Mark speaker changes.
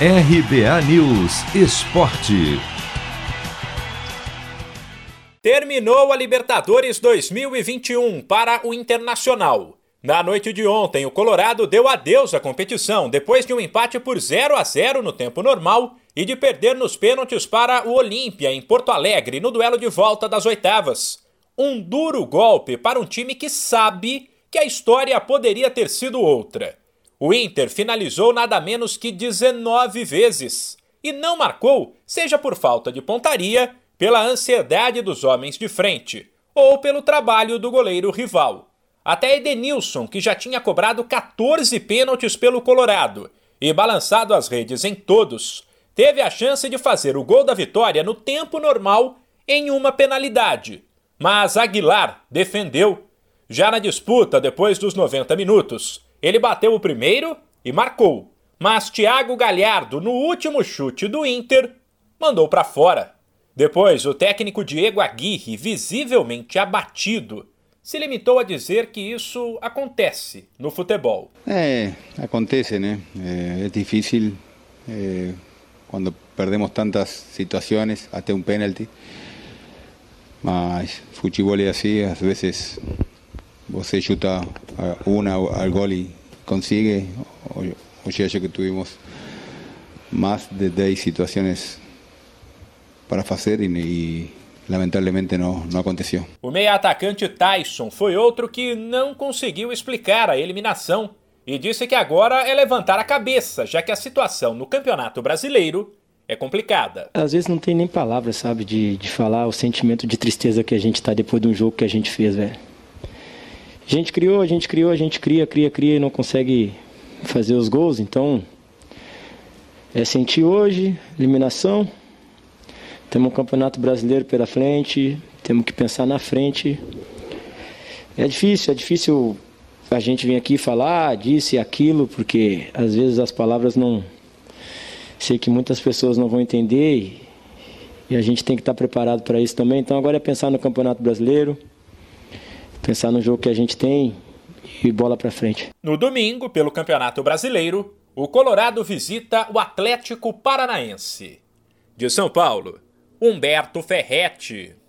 Speaker 1: RBA News Esporte.
Speaker 2: Terminou a Libertadores 2021 para o Internacional. Na noite de ontem, o Colorado deu adeus à competição depois de um empate por 0 a 0 no tempo normal e de perder nos pênaltis para o Olímpia em Porto Alegre no duelo de volta das oitavas. Um duro golpe para um time que sabe que a história poderia ter sido outra. O Inter finalizou nada menos que 19 vezes e não marcou, seja por falta de pontaria, pela ansiedade dos homens de frente ou pelo trabalho do goleiro rival. Até Edenilson, que já tinha cobrado 14 pênaltis pelo Colorado e balançado as redes em todos, teve a chance de fazer o gol da vitória no tempo normal em uma penalidade. Mas Aguilar defendeu. Já na disputa, depois dos 90 minutos, ele bateu o primeiro e marcou, mas Thiago Galhardo, no último chute do Inter, mandou para fora. Depois, o técnico Diego Aguirre, visivelmente abatido, se limitou a dizer que isso acontece no futebol.
Speaker 3: É, acontece, né? É, é difícil é, quando perdemos tantas situações, até um pênalti. Mas futebol é assim, às vezes você chuta una al gol y consigue. Hoy ayer que tuvimos más de 10 situaciones para hacer y, y lamentablemente não, não aconteceu.
Speaker 2: O meia-atacante Tyson foi outro que não conseguiu explicar a eliminação e disse que agora é levantar a cabeça, já que a situação no Campeonato Brasileiro é complicada.
Speaker 4: Às vezes não tem nem palavras, sabe, de, de falar o sentimento de tristeza que a gente tá depois de um jogo que a gente fez, velho. A gente criou, a gente criou, a gente cria, cria, cria e não consegue fazer os gols, então é sentir hoje, eliminação. Temos um campeonato brasileiro pela frente, temos que pensar na frente. É difícil, é difícil a gente vir aqui falar disse aquilo, porque às vezes as palavras não. Sei que muitas pessoas não vão entender e a gente tem que estar preparado para isso também. Então agora é pensar no Campeonato Brasileiro pensar no jogo que a gente tem e bola para frente.
Speaker 2: No domingo, pelo Campeonato Brasileiro, o Colorado visita o Atlético Paranaense. De São Paulo, Humberto Ferretti.